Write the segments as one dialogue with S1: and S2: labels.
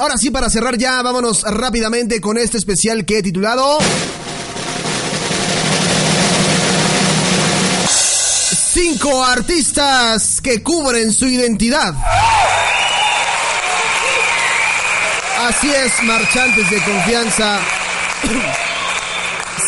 S1: Ahora sí, para cerrar ya, vámonos rápidamente con este especial que he titulado... Cinco artistas que cubren su identidad. Así es, marchantes de confianza.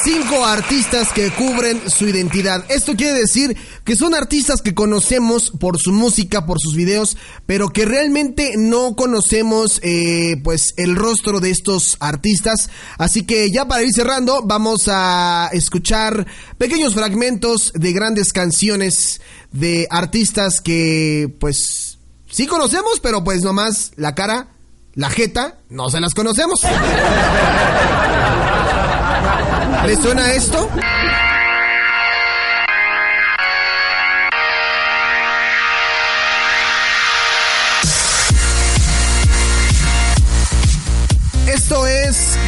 S1: Cinco artistas que cubren su identidad. Esto quiere decir que son artistas que conocemos por su música, por sus videos, pero que realmente no conocemos eh, pues el rostro de estos artistas. Así que ya para ir cerrando, vamos a escuchar pequeños fragmentos de grandes canciones de artistas que pues sí conocemos, pero pues nomás la cara, la jeta, no se las conocemos. ¿Le suena? Esto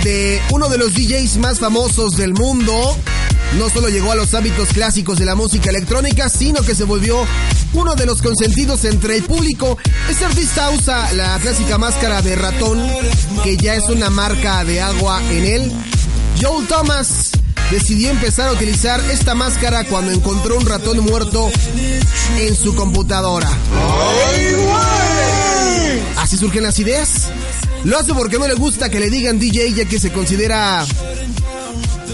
S1: de uno de los DJs más famosos del mundo. No solo llegó a los hábitos clásicos de la música electrónica, sino que se volvió uno de los consentidos entre el público. Este artista usa la clásica máscara de ratón, que ya es una marca de agua en él. Joel Thomas decidió empezar a utilizar esta máscara cuando encontró un ratón muerto en su computadora. Así surgen las ideas. Lo hace porque no le gusta que le digan DJ ya que se considera...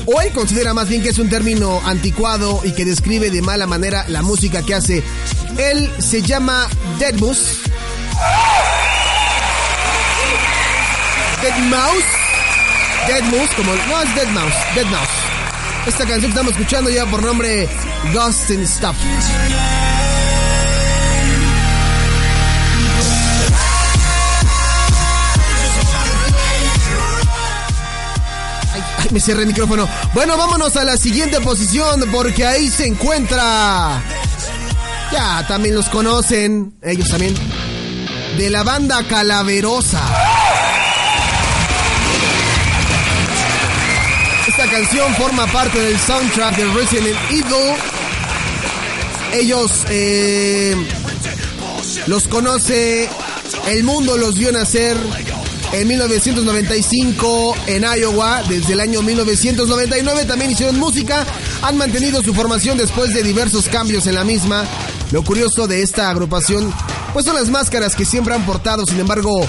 S1: O él considera más bien que es un término anticuado y que describe de mala manera la música que hace. Él se llama Deadmus. Dead Mouse. Dead Mouse, como. No es Dead Mouse, Dead Mouse. Esta canción que estamos escuchando ya por nombre Ghost and Stuff. Me cierré el micrófono. Bueno, vámonos a la siguiente posición porque ahí se encuentra. Ya, también los conocen, ellos también. De la banda Calaverosa. Esta canción forma parte del soundtrack de Resident Evil. Ellos eh, los conoce, el mundo los vio nacer en 1995 en Iowa. Desde el año 1999 también hicieron música. Han mantenido su formación después de diversos cambios en la misma. Lo curioso de esta agrupación, pues son las máscaras que siempre han portado. Sin embargo,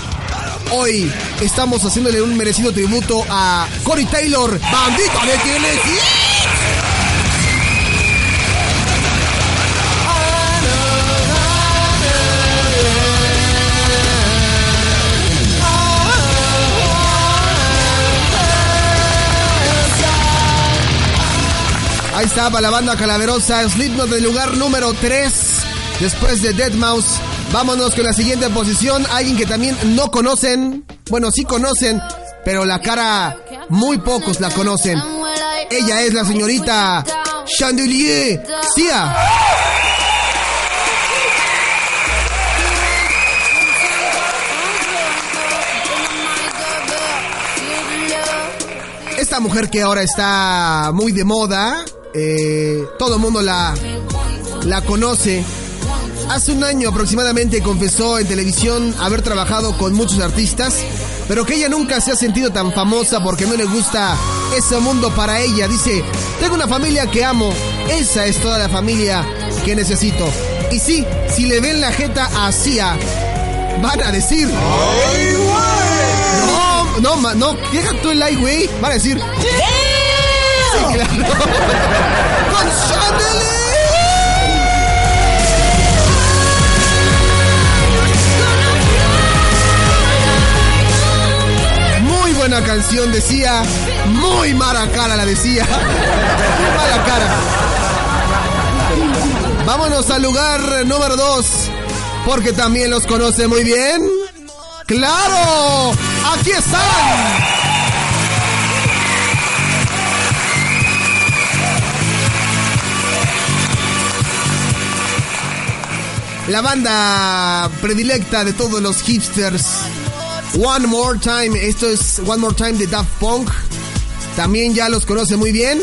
S1: hoy estamos haciéndole un merecido tributo a Cory Taylor, bandita de Tennessee. Ahí estaba la banda calaverosa, Slipknot del lugar número 3, después de Dead Mouse. Vámonos con la siguiente posición, alguien que también no conocen, bueno, sí conocen, pero la cara muy pocos la conocen. Ella es la señorita Chandelier Sia. Esta mujer que ahora está muy de moda, eh, todo el mundo la, la conoce. Hace un año aproximadamente confesó en televisión haber trabajado con muchos artistas, pero que ella nunca se ha sentido tan famosa porque no le gusta ese mundo para ella. Dice, tengo una familia que amo, esa es toda la familia que necesito. Y sí, si le ven la jeta a Sia, van a decir... No, no, ma- no, deja tú el like, güey. Van a decir... Sí, claro. Buena canción, decía. Muy mala cara la decía. Mala cara. Vámonos al lugar número 2. Porque también los conoce muy bien. ¡Claro! aquí están. La banda predilecta de todos los hipsters. One More Time. Esto es One More Time de Daft Punk. También ya los conoce muy bien.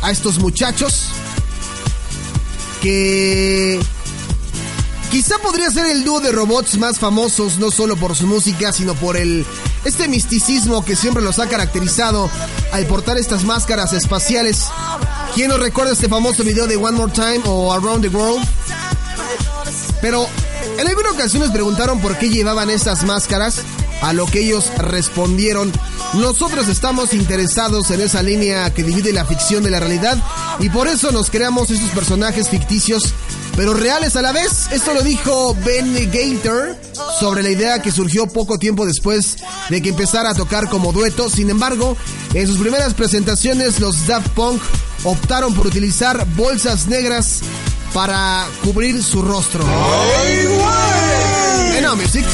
S1: A estos muchachos. Que quizá podría ser el dúo de robots más famosos, no solo por su música, sino por el este misticismo que siempre los ha caracterizado al portar estas máscaras espaciales. ¿Quién nos recuerda este famoso video de One More Time o Around the World? Pero en alguna ocasión les preguntaron por qué llevaban estas máscaras, a lo que ellos respondieron, nosotros estamos interesados en esa línea que divide la ficción de la realidad y por eso nos creamos estos personajes ficticios pero reales a la vez. Esto lo dijo Ben Gator sobre la idea que surgió poco tiempo después de que empezara a tocar como dueto. Sin embargo, en sus primeras presentaciones los Daft Punk optaron por utilizar bolsas negras para cubrir su rostro. En Music.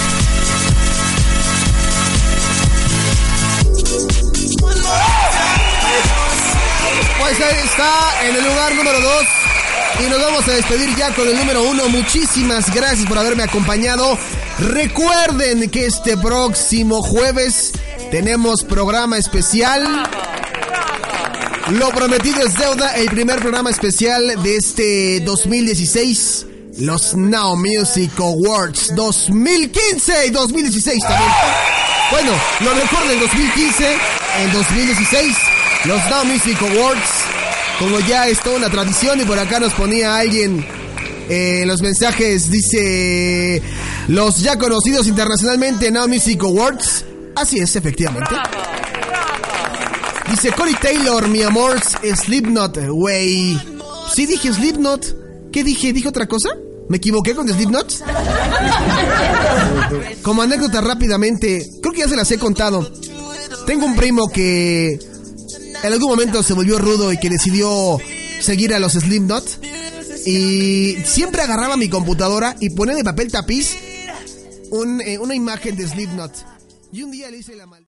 S1: Pues ahí está en el lugar número 2. Y nos vamos a despedir ya con el número 1. Muchísimas gracias por haberme acompañado. Recuerden que este próximo jueves tenemos programa especial. Lo prometido es deuda, el primer programa especial de este 2016, los Now Music Awards 2015 y 2016 también. Bueno, lo mejor del 2015, en 2016, los Now Music Awards, como ya es toda una tradición y por acá nos ponía alguien eh, los mensajes, dice los ya conocidos internacionalmente Now Music Awards. Así es, efectivamente. Dice Cory Taylor, mi amor, Slipknot, güey. Sí dije Slipknot. ¿Qué dije? ¿Dije otra cosa? ¿Me equivoqué con Slipknot? Como anécdota rápidamente, creo que ya se las he contado. Tengo un primo que en algún momento se volvió rudo y que decidió seguir a los Slipknot. Y siempre agarraba mi computadora y ponía de papel tapiz eh, una imagen de Slipknot. Y un día le hice la mal.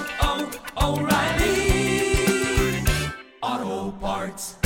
S2: parts.